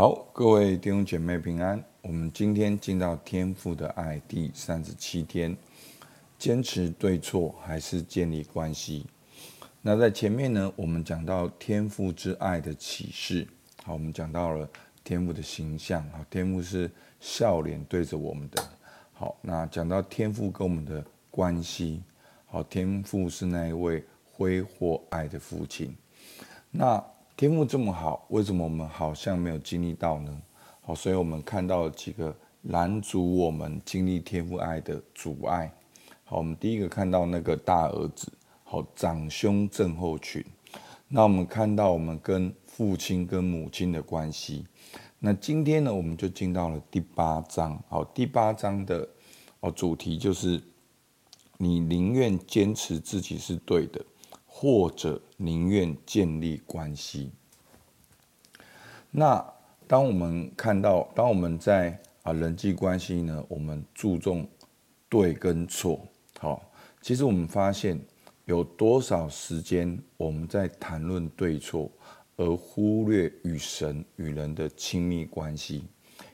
好，各位弟兄姐妹平安。我们今天进到天父的爱第三十七天，坚持对错还是建立关系？那在前面呢，我们讲到天父之爱的启示。好，我们讲到了天父的形象。好，天父是笑脸对着我们的。好，那讲到天父跟我们的关系。好，天父是那一位挥霍爱的父亲。那天赋这么好，为什么我们好像没有经历到呢？好，所以我们看到了几个拦阻我们经历天赋爱的阻碍。好，我们第一个看到那个大儿子，好，长兄症候群。那我们看到我们跟父亲跟母亲的关系。那今天呢，我们就进到了第八章。好，第八章的哦主题就是你宁愿坚持自己是对的。或者宁愿建立关系。那当我们看到，当我们在啊人际关系呢，我们注重对跟错。好，其实我们发现有多少时间我们在谈论对错，而忽略与神与人的亲密关系？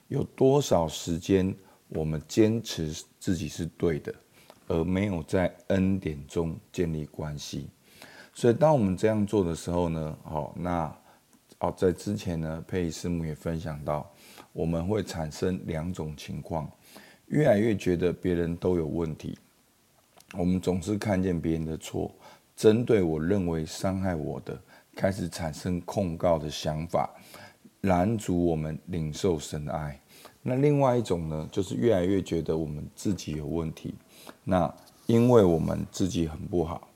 有多少时间我们坚持自己是对的，而没有在恩典中建立关系？所以，当我们这样做的时候呢，好，那哦，在之前呢，佩仪师母也分享到，我们会产生两种情况，越来越觉得别人都有问题，我们总是看见别人的错，针对我认为伤害我的，开始产生控告的想法，拦阻我们领受神爱。那另外一种呢，就是越来越觉得我们自己有问题，那因为我们自己很不好，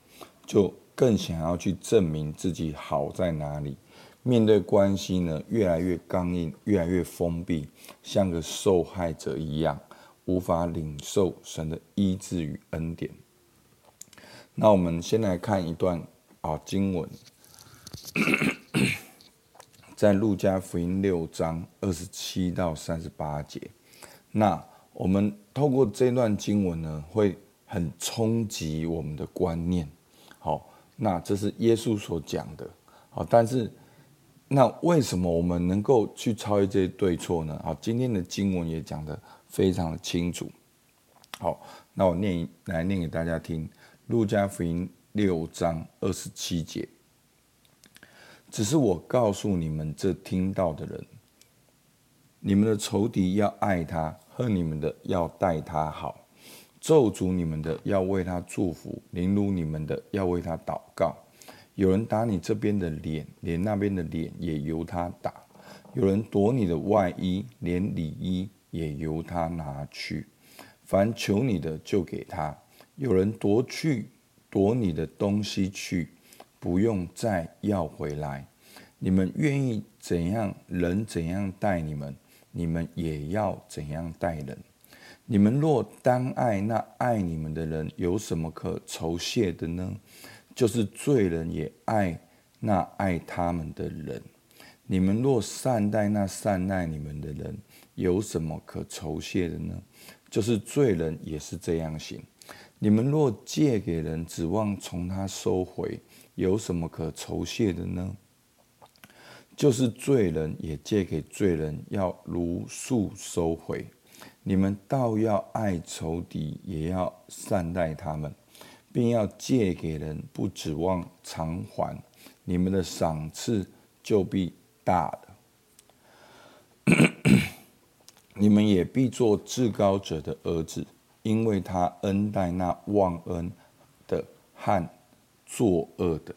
就。更想要去证明自己好在哪里，面对关系呢，越来越刚硬，越来越封闭，像个受害者一样，无法领受神的医治与恩典。那我们先来看一段啊经文，在路加福音六章二十七到三十八节。那我们透过这段经文呢，会很冲击我们的观念，那这是耶稣所讲的，好，但是那为什么我们能够去超越这些对错呢？好，今天的经文也讲得非常的清楚。好，那我念来念给大家听，《路加福音》六章二十七节。只是我告诉你们这听到的人，你们的仇敌要爱他，恨你们的要待他好。咒诅你们的要为他祝福，凌辱你们的要为他祷告。有人打你这边的脸，连那边的脸也由他打；有人夺你的外衣，连里衣也由他拿去。凡求你的就给他。有人夺去夺你的东西去，不用再要回来。你们愿意怎样人怎样待你们，你们也要怎样待人。你们若单爱那爱你们的人，有什么可酬谢的呢？就是罪人也爱那爱他们的人。你们若善待那善待你们的人，有什么可酬谢的呢？就是罪人也是这样行。你们若借给人，指望从他收回，有什么可酬谢的呢？就是罪人也借给罪人，要如数收回。你们倒要爱仇敌，也要善待他们，并要借给人，不指望偿还。你们的赏赐就必大了。你们也必做至高者的儿子，因为他恩待那忘恩的和作恶的。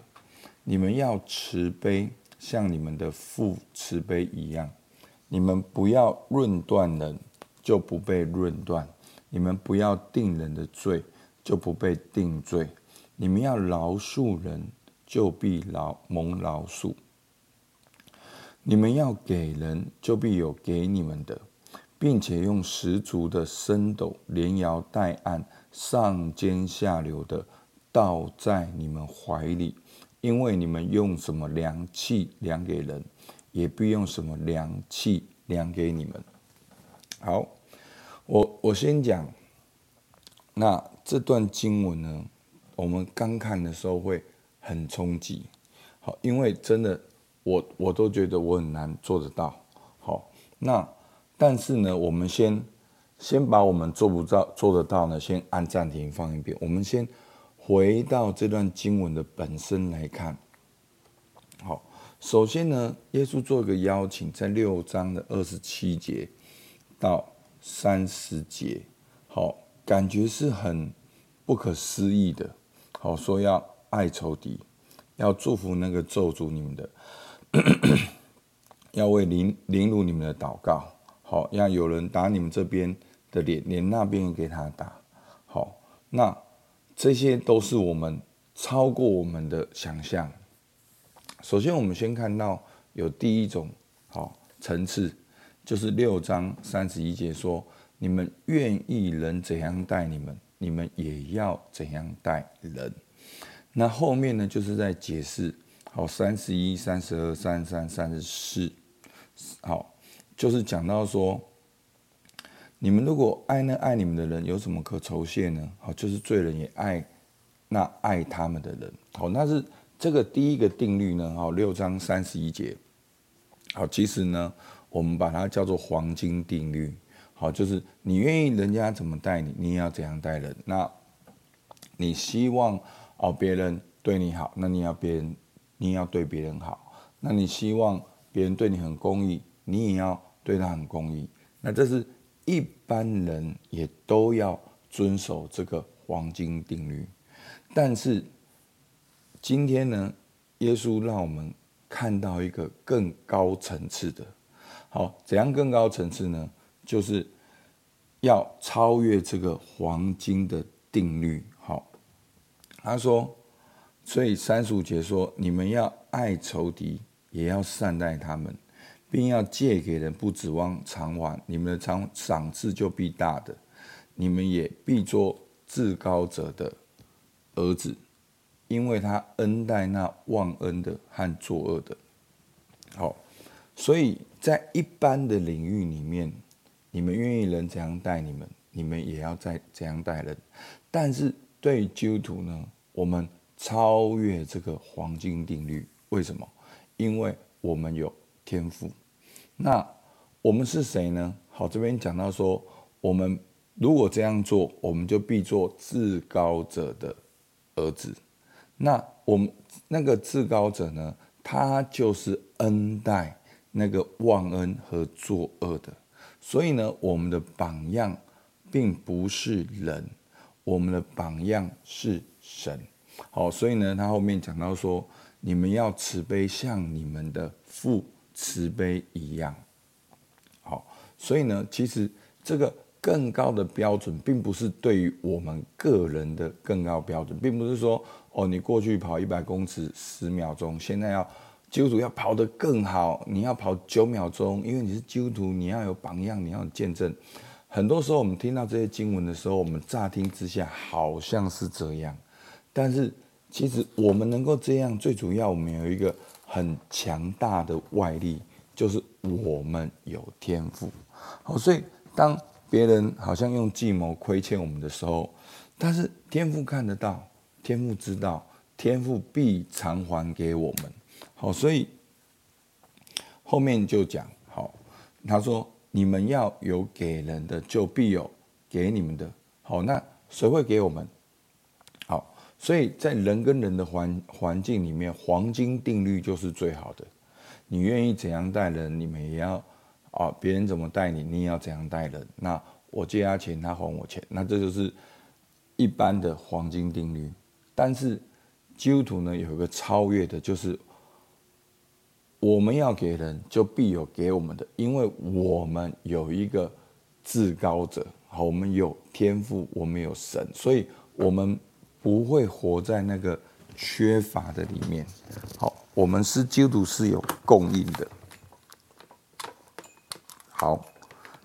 你们要慈悲，像你们的父慈悲一样。你们不要论断人。就不被论断，你们不要定人的罪，就不被定罪；你们要饶恕人，就必饶蒙饶恕；你们要给人，就必有给你们的，并且用十足的升斗连摇带按，上尖下流的倒在你们怀里，因为你们用什么量器量给人，也必用什么量器量给你们。好，我我先讲。那这段经文呢，我们刚看的时候会很冲击，好，因为真的我我都觉得我很难做得到，好，那但是呢，我们先先把我们做不到做得到呢，先按暂停放一遍。我们先回到这段经文的本身来看。好，首先呢，耶稣做一个邀请，在六章的二十七节到三十节，好，感觉是很不可思议的。好，说要爱仇敌，要祝福那个咒诅你们的。要为凌凌辱你们的祷告，好，要有人打你们这边的脸，连那边给他打。好，那这些都是我们超过我们的想象。首先，我们先看到有第一种好层次，就是六章三十一节说：“你们愿意人怎样待你们，你们也要怎样待人。”那后面呢，就是在解释好三十一、三十二、三十三、三十四。好，就是讲到说，你们如果爱那爱你们的人，有什么可酬谢呢？好，就是罪人也爱那爱他们的人。好，那是这个第一个定律呢。好，六章三十一节。好，其实呢，我们把它叫做黄金定律。好，就是你愿意人家怎么待你，你也要怎样待人。那你希望哦别人对你好，那你要别人，你也要对别人好。那你希望。别人对你很公义，你也要对他很公义。那这是一般人也都要遵守这个黄金定律。但是今天呢，耶稣让我们看到一个更高层次的。好，怎样更高层次呢？就是要超越这个黄金的定律。好，他说，所以三十五节说，你们要爱仇敌。也要善待他们，并要借给人，不指望偿还。你们的偿赏赐就必大的，你们也必做至高者的儿子，因为他恩待那忘恩的和作恶的。好，所以在一般的领域里面，你们愿意人怎样待你们，你们也要再怎样待人。但是对于基督徒呢，我们超越这个黄金定律，为什么？因为我们有天赋，那我们是谁呢？好，这边讲到说，我们如果这样做，我们就必做至高者的儿子。那我们那个至高者呢？他就是恩待那个忘恩和作恶的。所以呢，我们的榜样并不是人，我们的榜样是神。好，所以呢，他后面讲到说。你们要慈悲，像你们的父慈悲一样。好，所以呢，其实这个更高的标准，并不是对于我们个人的更高标准，并不是说哦，你过去跑一百公尺十秒钟，现在要基督徒要跑得更好，你要跑九秒钟，因为你是基督徒，你要有榜样，你要见证。很多时候，我们听到这些经文的时候，我们乍听之下好像是这样，但是。其实我们能够这样，最主要我们有一个很强大的外力，就是我们有天赋。好，所以当别人好像用计谋亏欠我们的时候，但是天赋看得到，天赋知道，天赋必偿还给我们。好，所以后面就讲，好，他说你们要有给人的，就必有给你们的。好，那谁会给我们？好所以在人跟人的环环境里面，黄金定律就是最好的。你愿意怎样待人，你们也要啊，别人怎么待你，你也要怎样待人。那我借他钱，他还我钱，那这就是一般的黄金定律。但是基督徒呢，有一个超越的，就是我们要给人，就必有给我们的，因为我们有一个至高者，好，我们有天赋，我们有神，所以我们。不会活在那个缺乏的里面。好，我们是基督是有供应的。好，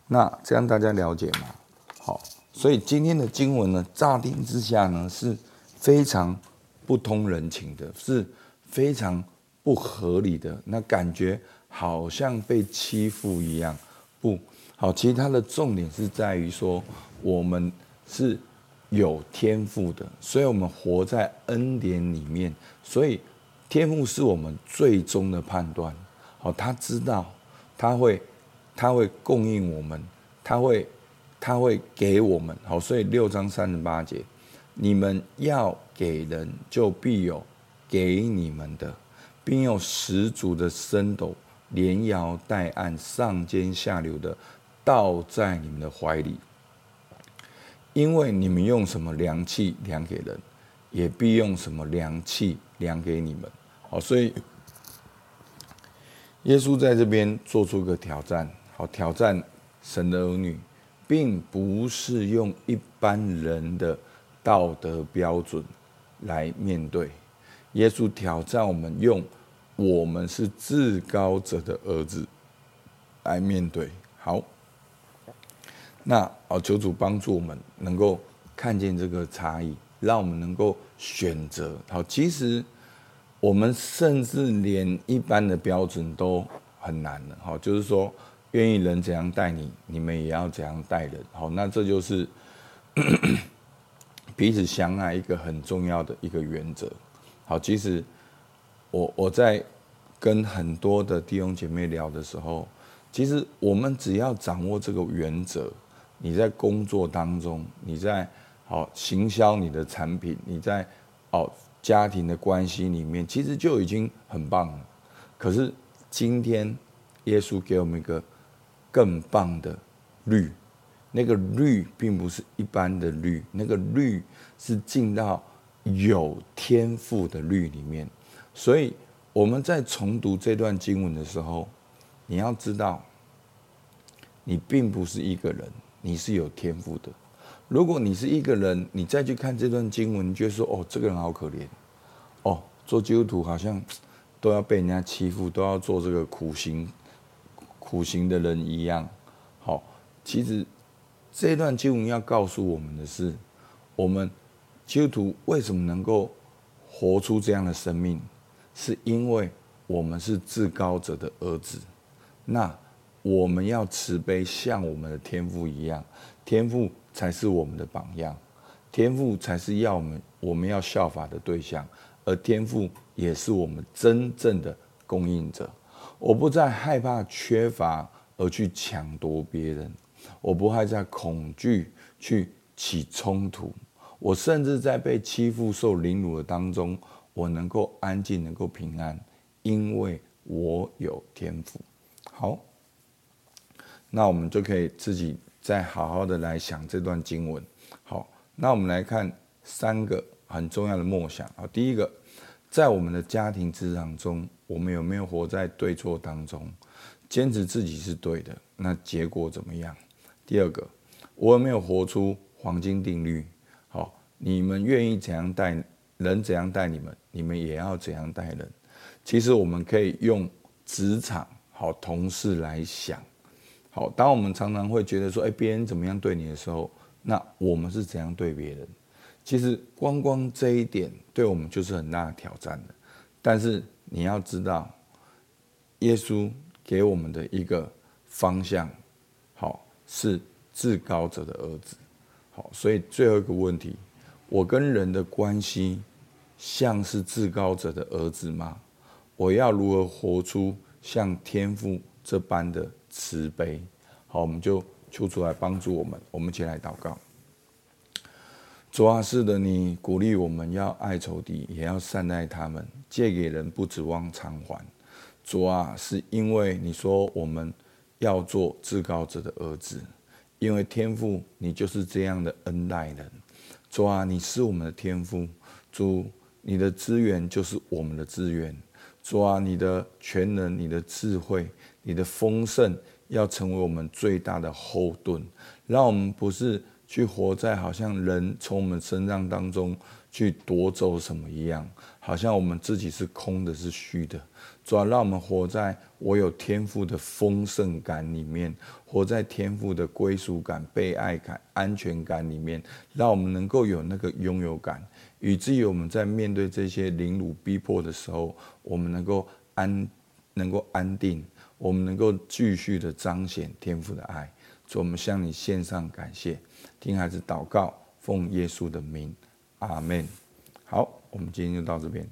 那这样大家了解吗？好，所以今天的经文呢，乍听之下呢，是非常不通人情的，是非常不合理的。那感觉好像被欺负一样。不好，其实它的重点是在于说，我们是。有天赋的，所以我们活在恩典里面，所以天赋是我们最终的判断。好，他知道，他会他会供应我们，他会他会给我们。好，所以六章三十八节，你们要给人，就必有给你们的，并用十足的升斗，连摇带按，上尖下流的倒在你们的怀里。因为你们用什么量器量给人，也必用什么量器量给你们。好，所以耶稣在这边做出个挑战，好，挑战神的儿女，并不是用一般人的道德标准来面对。耶稣挑战我们，用我们是至高者的儿子来面对。好。那哦，求主帮助我们能够看见这个差异，让我们能够选择。好，其实我们甚至连一般的标准都很难了。好，就是说，愿意人怎样待你，你们也要怎样待人。好，那这就是 彼此相爱一个很重要的一个原则。好，其实我我在跟很多的弟兄姐妹聊的时候，其实我们只要掌握这个原则。你在工作当中，你在好行销你的产品，你在哦家庭的关系里面，其实就已经很棒了。可是今天耶稣给我们一个更棒的律，那个律并不是一般的律，那个律是进到有天赋的律里面。所以我们在重读这段经文的时候，你要知道，你并不是一个人。你是有天赋的。如果你是一个人，你再去看这段经文，你就说：“哦，这个人好可怜，哦，做基督徒好像都要被人家欺负，都要做这个苦行、苦行的人一样。”好，其实这段经文要告诉我们的是，我们基督徒为什么能够活出这样的生命，是因为我们是至高者的儿子。那。我们要慈悲，像我们的天父一样，天父才是我们的榜样，天父才是要我们我们要效法的对象，而天父也是我们真正的供应者。我不再害怕缺乏而去抢夺别人，我不会再恐惧去起冲突，我甚至在被欺负、受凌辱的当中，我能够安静，能够平安，因为我有天赋。好。那我们就可以自己再好好的来想这段经文。好，那我们来看三个很重要的默想。好，第一个，在我们的家庭职场中，我们有没有活在对错当中，坚持自己是对的？那结果怎么样？第二个，我有没有活出黄金定律？好，你们愿意怎样待人，怎样待你们，你们也要怎样待人。其实我们可以用职场好同事来想。好，当我们常常会觉得说，哎，别人怎么样对你的时候，那我们是怎样对别人？其实光光这一点，对我们就是很大的挑战的。但是你要知道，耶稣给我们的一个方向，好，是至高者的儿子。好，所以最后一个问题，我跟人的关系像是至高者的儿子吗？我要如何活出像天父这般的？慈悲，好，我们就求主来帮助我们。我们一起来祷告。主啊，是的，你鼓励我们要爱仇敌，也要善待他们，借给人不指望偿还。主啊，是因为你说我们要做至高者的儿子，因为天父你就是这样的恩待人。主啊，你是我们的天父，主，你的资源就是我们的资源。主啊，你的全能，你的智慧。你的丰盛要成为我们最大的后盾，让我们不是去活在好像人从我们身上当中去夺走什么一样，好像我们自己是空的，是虚的。主要让我们活在我有天赋的丰盛感里面，活在天赋的归属感、被爱感、安全感里面，让我们能够有那个拥有感，以至于我们在面对这些凌辱逼迫的时候，我们能够安，能够安定。我们能够继续的彰显天赋的爱，主，我们向你献上感谢，听孩子祷告，奉耶稣的名，阿门。好，我们今天就到这边。